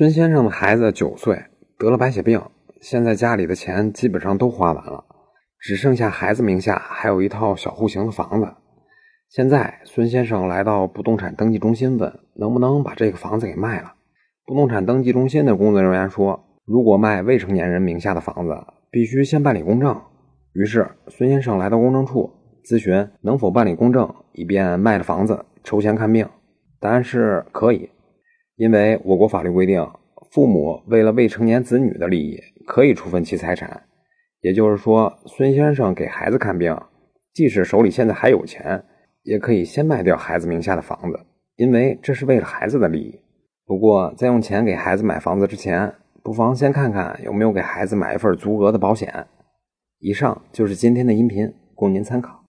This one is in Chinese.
孙先生的孩子九岁，得了白血病，现在家里的钱基本上都花完了，只剩下孩子名下还有一套小户型的房子。现在孙先生来到不动产登记中心问，能不能把这个房子给卖了？不动产登记中心的工作人员说，如果卖未成年人名下的房子，必须先办理公证。于是孙先生来到公证处咨询能否办理公证，以便卖了房子筹钱看病。答案是可以，因为我国法律规定，父母为了未成年子女的利益，可以处分其财产。也就是说，孙先生给孩子看病，即使手里现在还有钱。也可以先卖掉孩子名下的房子，因为这是为了孩子的利益。不过，在用钱给孩子买房子之前，不妨先看看有没有给孩子买一份足额的保险。以上就是今天的音频，供您参考。